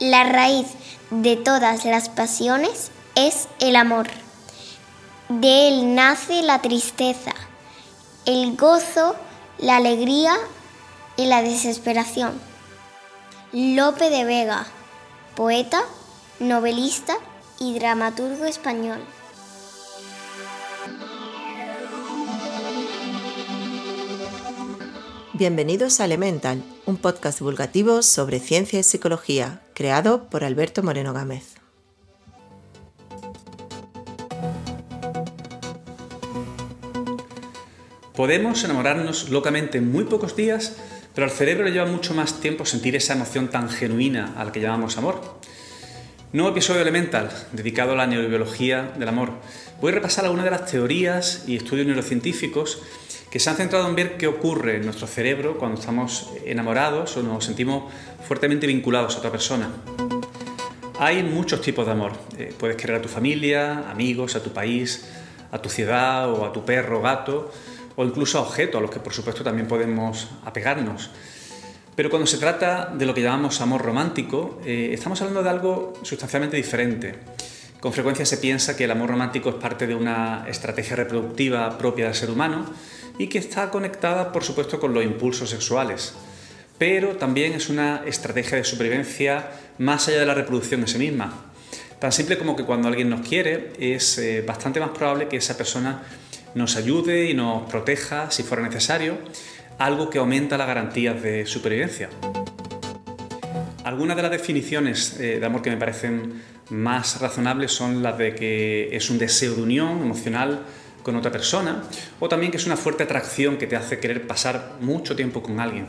La raíz de todas las pasiones es el amor. De él nace la tristeza, el gozo, la alegría y la desesperación. Lope de Vega, poeta, novelista y dramaturgo español. Bienvenidos a Elemental, un podcast divulgativo sobre ciencia y psicología, creado por Alberto Moreno Gámez. Podemos enamorarnos locamente en muy pocos días, pero al cerebro le lleva mucho más tiempo sentir esa emoción tan genuina a la que llamamos amor. Nuevo episodio Elemental, dedicado a la neurobiología del amor. Voy a repasar algunas de las teorías y estudios neurocientíficos que se han centrado en ver qué ocurre en nuestro cerebro cuando estamos enamorados o nos sentimos fuertemente vinculados a otra persona. Hay muchos tipos de amor. Eh, puedes querer a tu familia, amigos, a tu país, a tu ciudad o a tu perro, gato, o incluso a objetos a los que por supuesto también podemos apegarnos. Pero cuando se trata de lo que llamamos amor romántico, eh, estamos hablando de algo sustancialmente diferente. Con frecuencia se piensa que el amor romántico es parte de una estrategia reproductiva propia del ser humano y que está conectada, por supuesto, con los impulsos sexuales. Pero también es una estrategia de supervivencia más allá de la reproducción en sí misma. Tan simple como que cuando alguien nos quiere, es eh, bastante más probable que esa persona nos ayude y nos proteja si fuera necesario, algo que aumenta las garantías de supervivencia. Algunas de las definiciones eh, de amor que me parecen más razonables son las de que es un deseo de unión emocional con otra persona, o también que es una fuerte atracción que te hace querer pasar mucho tiempo con alguien.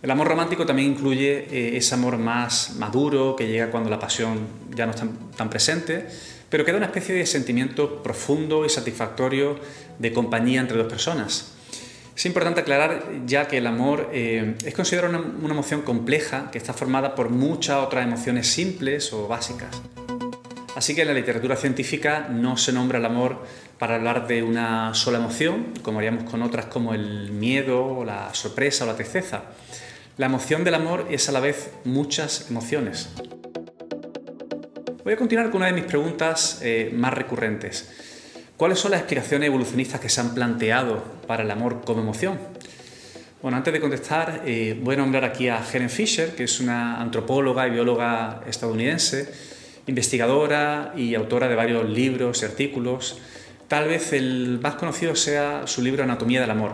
El amor romántico también incluye eh, ese amor más maduro, que llega cuando la pasión ya no está tan presente, pero que da una especie de sentimiento profundo y satisfactorio de compañía entre dos personas. Es importante aclarar ya que el amor eh, es considerado una emoción compleja que está formada por muchas otras emociones simples o básicas. Así que en la literatura científica no se nombra el amor para hablar de una sola emoción, como haríamos con otras como el miedo, la sorpresa o la tristeza. La emoción del amor es a la vez muchas emociones. Voy a continuar con una de mis preguntas eh, más recurrentes. ¿Cuáles son las explicaciones evolucionistas que se han planteado para el amor como emoción? Bueno, antes de contestar, eh, voy a nombrar aquí a Helen Fisher, que es una antropóloga y bióloga estadounidense investigadora y autora de varios libros y artículos. Tal vez el más conocido sea su libro Anatomía del Amor.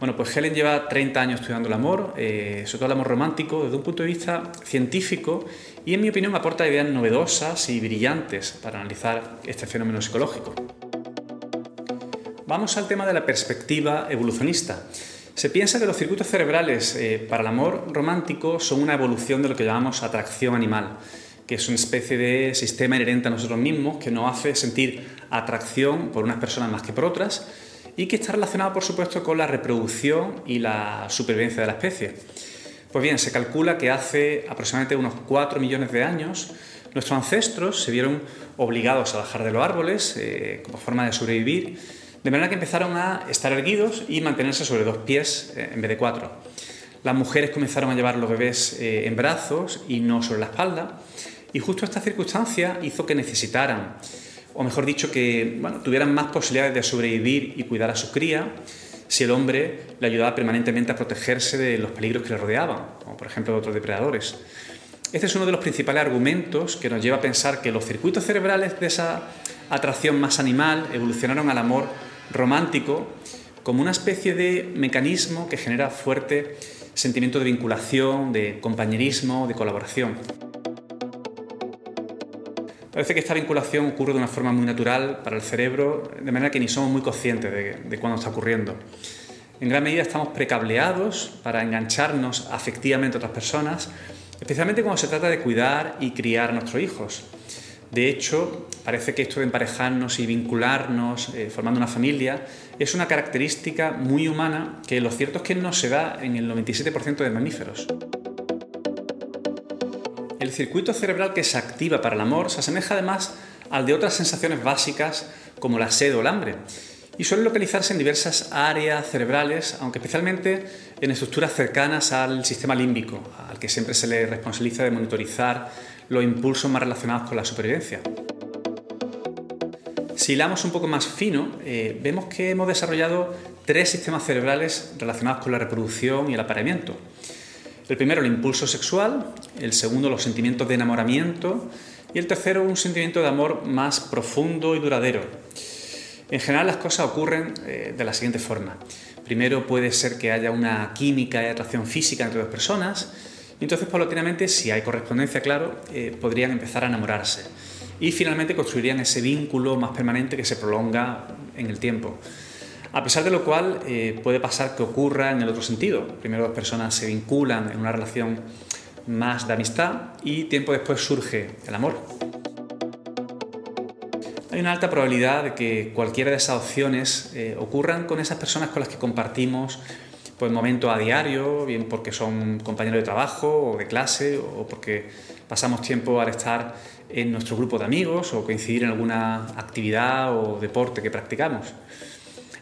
Bueno, pues Helen lleva 30 años estudiando el amor, eh, sobre todo el amor romántico, desde un punto de vista científico y en mi opinión aporta ideas novedosas y brillantes para analizar este fenómeno psicológico. Vamos al tema de la perspectiva evolucionista. Se piensa que los circuitos cerebrales eh, para el amor romántico son una evolución de lo que llamamos atracción animal que es una especie de sistema inherente a nosotros mismos que nos hace sentir atracción por unas personas más que por otras y que está relacionado, por supuesto, con la reproducción y la supervivencia de la especie. Pues bien, se calcula que hace aproximadamente unos 4 millones de años nuestros ancestros se vieron obligados a bajar de los árboles eh, como forma de sobrevivir, de manera que empezaron a estar erguidos y mantenerse sobre dos pies eh, en vez de cuatro. Las mujeres comenzaron a llevar los bebés eh, en brazos y no sobre la espalda, y justo esta circunstancia hizo que necesitaran, o mejor dicho, que tuvieran más posibilidades de sobrevivir y cuidar a su cría si el hombre le ayudaba permanentemente a protegerse de los peligros que le rodeaban, como por ejemplo de otros depredadores. Este es uno de los principales argumentos que nos lleva a pensar que los circuitos cerebrales de esa atracción más animal evolucionaron al amor romántico como una especie de mecanismo que genera fuerte sentimiento de vinculación, de compañerismo, de colaboración. Parece que esta vinculación ocurre de una forma muy natural para el cerebro, de manera que ni somos muy conscientes de, de cuándo está ocurriendo. En gran medida estamos precableados para engancharnos afectivamente a otras personas, especialmente cuando se trata de cuidar y criar a nuestros hijos. De hecho, parece que esto de emparejarnos y vincularnos, eh, formando una familia, es una característica muy humana que lo cierto es que no se da en el 97% de mamíferos. El circuito cerebral que se activa para el amor se asemeja además al de otras sensaciones básicas como la sed o el hambre. y suele localizarse en diversas áreas cerebrales, aunque especialmente en estructuras cercanas al sistema límbico, al que siempre se le responsabiliza de monitorizar los impulsos más relacionados con la supervivencia. Si hilamos un poco más fino, eh, vemos que hemos desarrollado tres sistemas cerebrales relacionados con la reproducción y el apareamiento. El primero, el impulso sexual, el segundo, los sentimientos de enamoramiento y el tercero, un sentimiento de amor más profundo y duradero. En general las cosas ocurren eh, de la siguiente forma. Primero puede ser que haya una química y atracción física entre dos personas y entonces paulatinamente, si hay correspondencia, claro, eh, podrían empezar a enamorarse y finalmente construirían ese vínculo más permanente que se prolonga en el tiempo. A pesar de lo cual eh, puede pasar que ocurra en el otro sentido. Primero dos personas se vinculan en una relación más de amistad y tiempo después surge el amor. Hay una alta probabilidad de que cualquiera de esas opciones eh, ocurran con esas personas con las que compartimos pues, momentos a diario, bien porque son compañeros de trabajo o de clase o porque pasamos tiempo al estar en nuestro grupo de amigos o coincidir en alguna actividad o deporte que practicamos.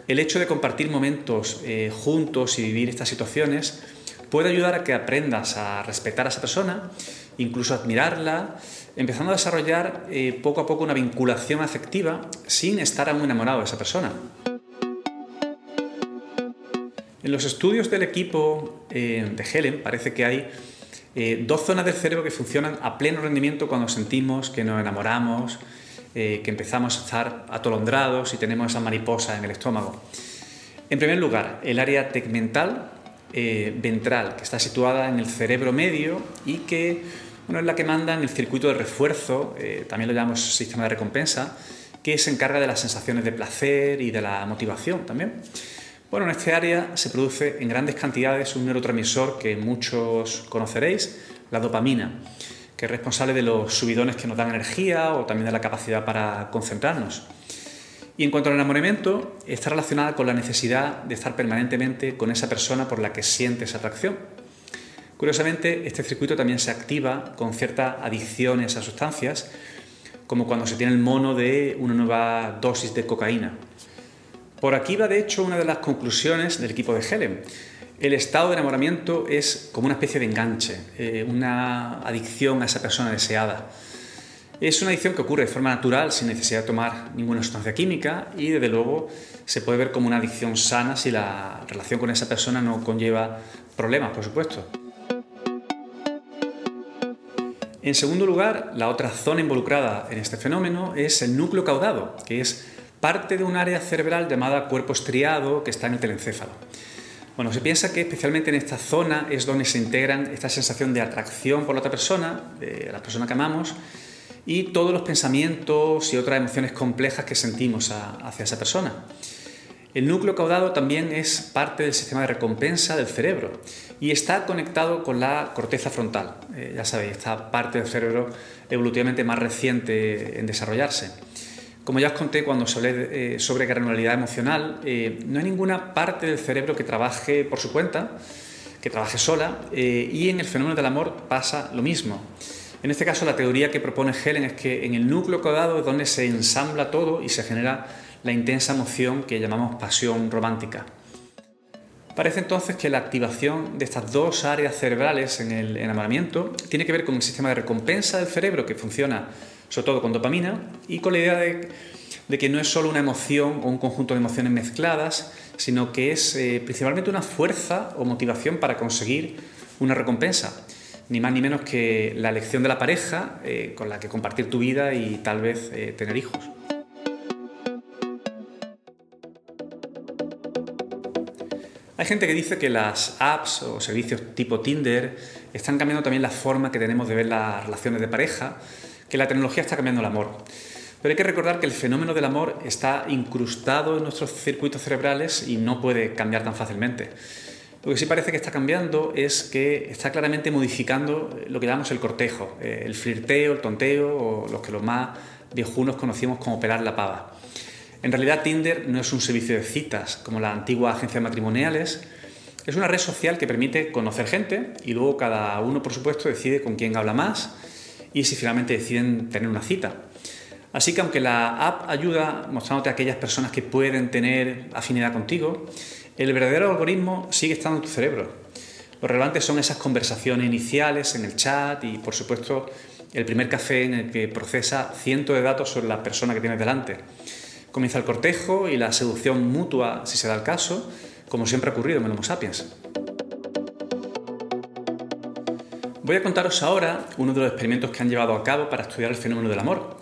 El hecho de compartir momentos eh, juntos y vivir estas situaciones puede ayudar a que aprendas a respetar a esa persona, incluso admirarla, empezando a desarrollar eh, poco a poco una vinculación afectiva sin estar aún enamorado de esa persona. En los estudios del equipo eh, de Helen parece que hay dos zonas del cerebro que funcionan a pleno rendimiento cuando sentimos que nos enamoramos, que empezamos a estar atolondrados y tenemos esa mariposa en el estómago. En primer lugar, el área tegmental eh, ventral, que está situada en el cerebro medio y que bueno, es la que manda en el circuito de refuerzo, eh, también lo llamamos sistema de recompensa, que se encarga de las sensaciones de placer y de la motivación también. Bueno, en este área se produce en grandes cantidades un neurotransmisor que muchos conoceréis, la dopamina, que es responsable de los subidones que nos dan energía o también de la capacidad para concentrarnos. Y en cuanto al enamoramiento, está relacionada con la necesidad de estar permanentemente con esa persona por la que sientes atracción. Curiosamente, este circuito también se activa con cierta adicción a sustancias, como cuando se tiene el mono de una nueva dosis de cocaína. Por aquí va de hecho una de las conclusiones del equipo de Helen. El estado de enamoramiento es como una especie de enganche, eh, una adicción a esa persona deseada. Es una adicción que ocurre de forma natural sin necesidad de tomar ninguna sustancia química y desde luego se puede ver como una adicción sana si la relación con esa persona no conlleva problemas, por supuesto. En segundo lugar, la otra zona involucrada en este fenómeno es el núcleo caudado, que es parte de un área cerebral llamada cuerpo estriado que está en el telencéfalo. Bueno, se piensa que especialmente en esta zona es donde se integran esta sensación de atracción por la otra persona, de la persona que amamos, y todos los pensamientos y otras emociones complejas que sentimos hacia esa persona. El núcleo caudado también es parte del sistema de recompensa del cerebro y está conectado con la corteza frontal. Eh, ya sabéis, esta parte del cerebro evolutivamente más reciente en desarrollarse. Como ya os conté cuando os hablé eh, sobre granularidad emocional, eh, no hay ninguna parte del cerebro que trabaje por su cuenta, que trabaje sola, y en el fenómeno del amor pasa lo mismo. En este caso, la teoría que propone Helen es que en el núcleo caudado es donde se ensambla todo y se genera la intensa emoción que llamamos pasión romántica. Parece entonces que la activación de estas dos áreas cerebrales en el enamoramiento tiene que ver con el sistema de recompensa del cerebro que funciona sobre todo con dopamina y con la idea de, que no es solo una emoción o un conjunto de emociones mezcladas, sino que es eh, principalmente una fuerza o motivación para conseguir una recompensa ni más ni menos que la elección de la pareja eh, con la que compartir tu vida y tal vez eh, tener hijos. Hay gente que dice que las apps o servicios tipo Tinder están cambiando también la forma que tenemos de ver las relaciones de pareja, que la tecnología está cambiando el amor. Pero hay que recordar que el fenómeno del amor está incrustado en nuestros circuitos cerebrales y no puede cambiar tan fácilmente. Lo que sí parece que está cambiando es que está claramente modificando lo que llamamos el cortejo, eh, el flirteo, el tonteo o los que los más viejunos conocimos como pelar la pava. En realidad Tinder no es un servicio de citas como la antigua agencia matrimoniales, es una red social que permite conocer gente y luego cada uno, por supuesto, decide con quién habla más y si finalmente deciden tener una cita. Así que aunque la app ayuda mostrándote a aquellas personas que pueden tener afinidad contigo, el verdadero algoritmo sigue estando en tu cerebro. Lo relevante son esas conversaciones iniciales en el chat y, por supuesto, el primer café en el que procesa cientos de datos sobre la persona que tienes delante. Comienza el cortejo y la seducción mutua, si se da el caso, como siempre ha ocurrido en el Homo sapiens. Voy a contaros ahora uno de los experimentos que han llevado a cabo para estudiar el fenómeno del amor.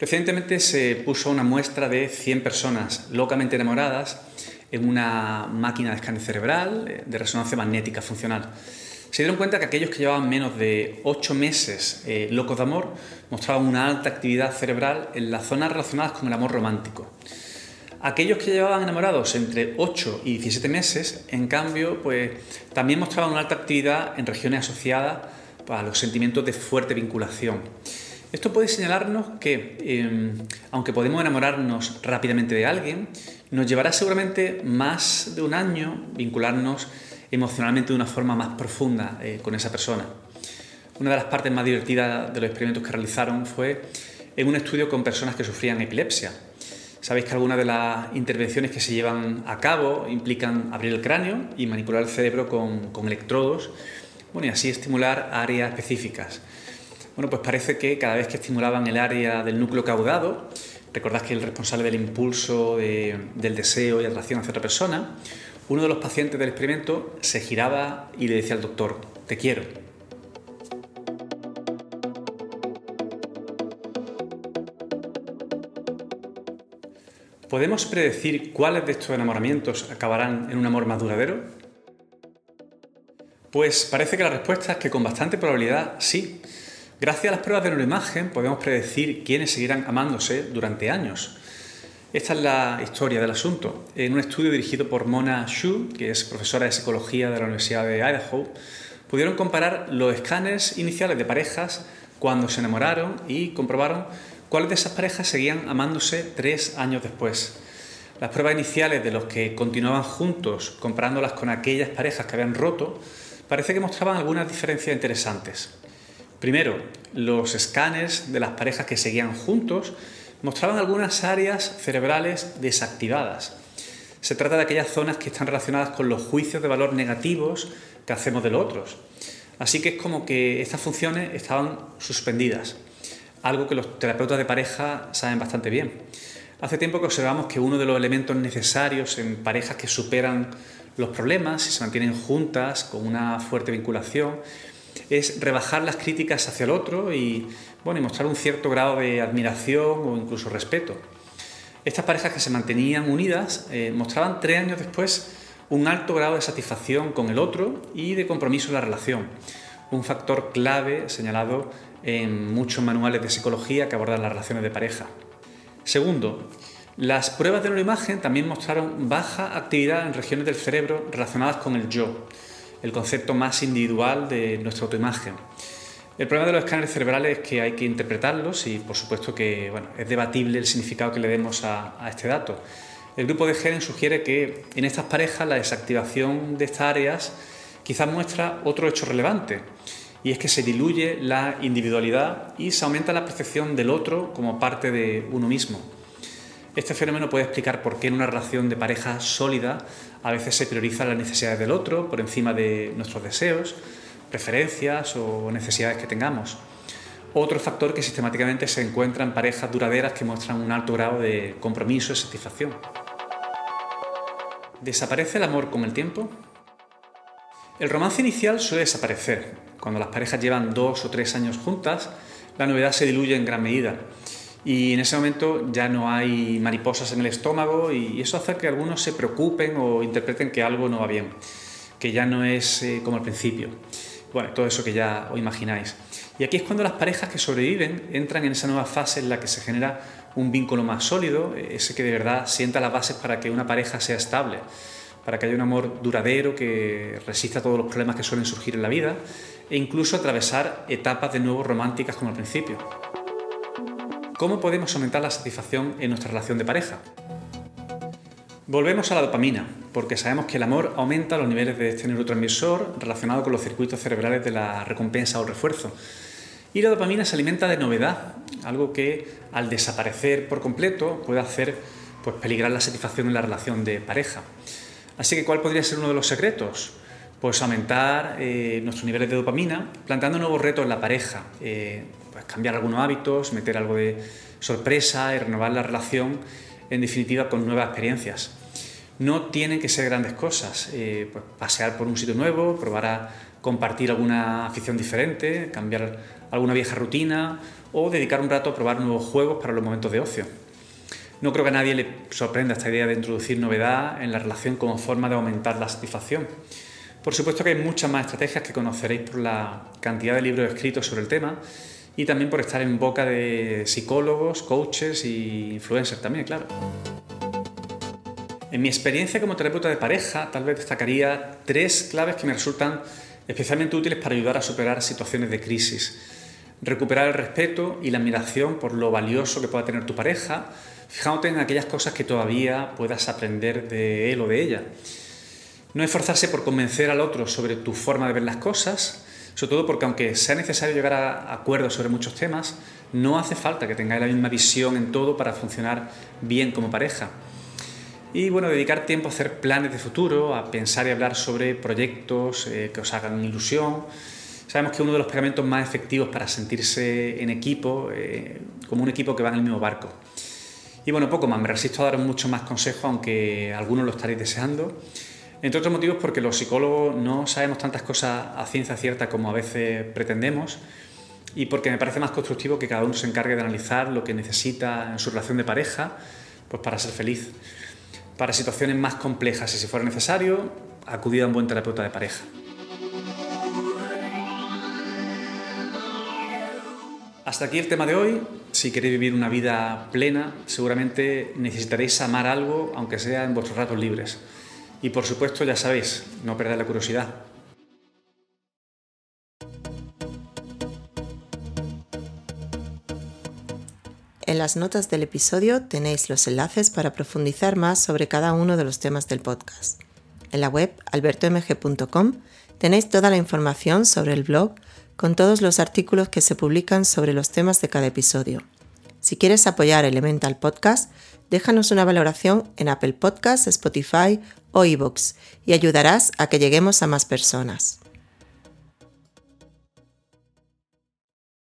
Recientemente se puso una muestra de 100 personas locamente enamoradas en una máquina de escáner cerebral eh, de resonancia magnética funcional. Se dieron cuenta que aquellos que llevaban menos de 8 meses eh, locos de amor mostraban una alta actividad cerebral en las zonas relacionadas con el amor romántico. Aquellos que llevaban enamorados entre 8 y 17 meses, en cambio, pues también mostraban una alta actividad en regiones asociadas a los sentimientos de fuerte vinculación. Esto puede señalarnos que, em, aunque podemos enamorarnos rápidamente de alguien, nos llevará seguramente más de un año vincularnos emocionalmente de una forma más profunda eh, con esa persona. Una de las partes más divertidas de los experimentos que realizaron fue en un estudio con personas que sufrían epilepsia. Sabéis que algunas de las intervenciones que se llevan a cabo implican abrir el cráneo y manipular el cerebro con, electrodos bueno, y así estimular áreas específicas. Bueno, pues parece que cada vez que estimulaban el área del núcleo caudado, recordad que el responsable del impulso, del deseo y atracción hacia otra persona, uno de los pacientes del experimento se giraba y le decía al doctor, te quiero. ¿Podemos predecir cuáles de estos enamoramientos acabarán en un amor más duradero? Pues parece que la respuesta es que con bastante probabilidad sí. Gracias a las pruebas de neuroimagen podemos predecir quiénes seguirán amándose durante años. Esta es la historia del asunto. En un estudio dirigido por Mona Shu, que es profesora de psicología de la Universidad de Idaho, pudieron comparar los escáneres iniciales de parejas cuando se enamoraron y comprobaron cuáles de esas parejas seguían amándose tres años después. Las pruebas iniciales de los que continuaban juntos, comparándolas con aquellas parejas que habían roto, parece que mostraban algunas diferencias interesantes. Primero, los escáneres de las parejas que seguían juntos mostraban algunas áreas cerebrales desactivadas. Se trata de aquellas zonas que están relacionadas con los juicios de valor negativos que hacemos de los otros. Así que es como que estas funciones estaban suspendidas, algo que los terapeutas de pareja saben bastante bien. Hace tiempo que observamos que uno de los elementos necesarios en parejas que superan los problemas y se mantienen juntas con una fuerte vinculación es rebajar las críticas hacia el otro y, bueno, y mostrar un cierto grado de admiración o incluso respeto. Estas parejas que se mantenían unidas eh, mostraban tres años después un alto grado de satisfacción con el otro y de compromiso en la relación, un factor clave señalado en muchos manuales de psicología que abordan las relaciones de pareja. Segundo, las pruebas de neuroimagen también mostraron baja actividad en regiones del cerebro relacionadas con el yo, el concepto más individual de nuestra autoimagen. El problema de los escáneres cerebrales es que hay que interpretarlos y por supuesto que bueno, es debatible el significado que le demos a, este dato. El grupo de Geren sugiere que en estas parejas la desactivación de estas áreas quizás muestra otro hecho relevante y es que se diluye la individualidad y se aumenta la percepción del otro como parte de uno mismo. Este fenómeno puede explicar por qué en una relación de pareja sólida a veces se priorizan las necesidades del otro por encima de nuestros deseos, preferencias o necesidades que tengamos. Otro factor que sistemáticamente se encuentra en parejas duraderas que muestran un alto grado de compromiso y satisfacción. ¿Desaparece el amor con el tiempo? El romance inicial suele desaparecer. Cuando las parejas llevan dos o tres años juntas, la novedad se diluye en gran medida y en ese momento ya no hay mariposas en el estómago y eso hace que algunos se preocupen o interpreten que algo no va bien, que ya no es eh, como al principio. Bueno, todo eso que ya os imagináis. Y aquí es cuando las parejas que sobreviven entran en esa nueva fase en la que se genera un vínculo más sólido, ese que de verdad sienta las bases para que una pareja sea estable, para que haya un amor duradero que resista todos los problemas que suelen surgir en la vida e incluso atravesar etapas de nuevo románticas como al principio. ¿Cómo podemos aumentar la satisfacción en nuestra relación de pareja? Volvemos a la dopamina, porque sabemos que el amor aumenta los niveles de este neurotransmisor relacionado con los circuitos cerebrales de la recompensa o refuerzo. Y la dopamina se alimenta de novedad, algo que al desaparecer por completo puede hacer pues, peligrar la satisfacción en la relación de pareja. Así que, ¿cuál podría ser uno de los secretos? Pues aumentar eh, nuestros niveles de dopamina, planteando nuevos retos en la pareja, eh, pues cambiar algunos hábitos, meter algo de sorpresa y renovar la relación, en definitiva, con nuevas experiencias. No tienen que ser grandes cosas, eh, pues pasear por un sitio nuevo, probar a compartir alguna afición diferente, cambiar alguna vieja rutina o dedicar un rato a probar nuevos juegos para los momentos de ocio. No creo que a nadie le sorprenda esta idea de introducir novedad en la relación como forma de aumentar la satisfacción. Por supuesto que hay muchas más estrategias que conoceréis por la cantidad de libros escritos sobre el tema y también por estar en boca de psicólogos, coaches y influencers también, claro. En mi experiencia como terapeuta de pareja, tal vez destacaría tres claves que me resultan especialmente útiles para ayudar a superar situaciones de crisis. Recuperar el respeto y la admiración por lo valioso que pueda tener tu pareja, fijándote en aquellas cosas que todavía puedas aprender de él o de ella. No esforzarse por convencer al otro sobre tu forma de ver las cosas, sobre todo porque aunque sea necesario llegar a acuerdos sobre muchos temas, no hace falta que tengáis la misma visión en todo para funcionar bien como pareja. Y bueno, dedicar tiempo a hacer planes de futuro, a pensar y hablar sobre proyectos eh, que os hagan ilusión. Sabemos que uno de los pegamentos más efectivos para sentirse en equipo, eh, como un equipo que va en el mismo barco. Y bueno, poco más, me resisto a daros mucho más consejos, aunque algunos lo estaréis deseando. Entre otros motivos porque los psicólogos no sabemos tantas cosas a ciencia cierta como a veces pretendemos y porque me parece más constructivo que cada uno se encargue de analizar lo que necesita en su relación de pareja pues para ser feliz para situaciones más complejas y si fuera necesario, acudir a un buen terapeuta de pareja. Hasta aquí el tema de hoy. Si queréis vivir una vida plena, seguramente necesitaréis amar algo, aunque sea en vuestros ratos libres. Y por supuesto, ya sabéis, no perdáis la curiosidad. En las notas del episodio tenéis los enlaces para profundizar más sobre cada uno de los temas del podcast. En la web albertomg.com tenéis toda la información sobre el blog con todos los artículos que se publican sobre los temas de cada episodio. Si quieres apoyar Elemental Podcast, déjanos una valoración en Apple Podcasts, Spotify o iVoox y ayudarás a que lleguemos a más personas.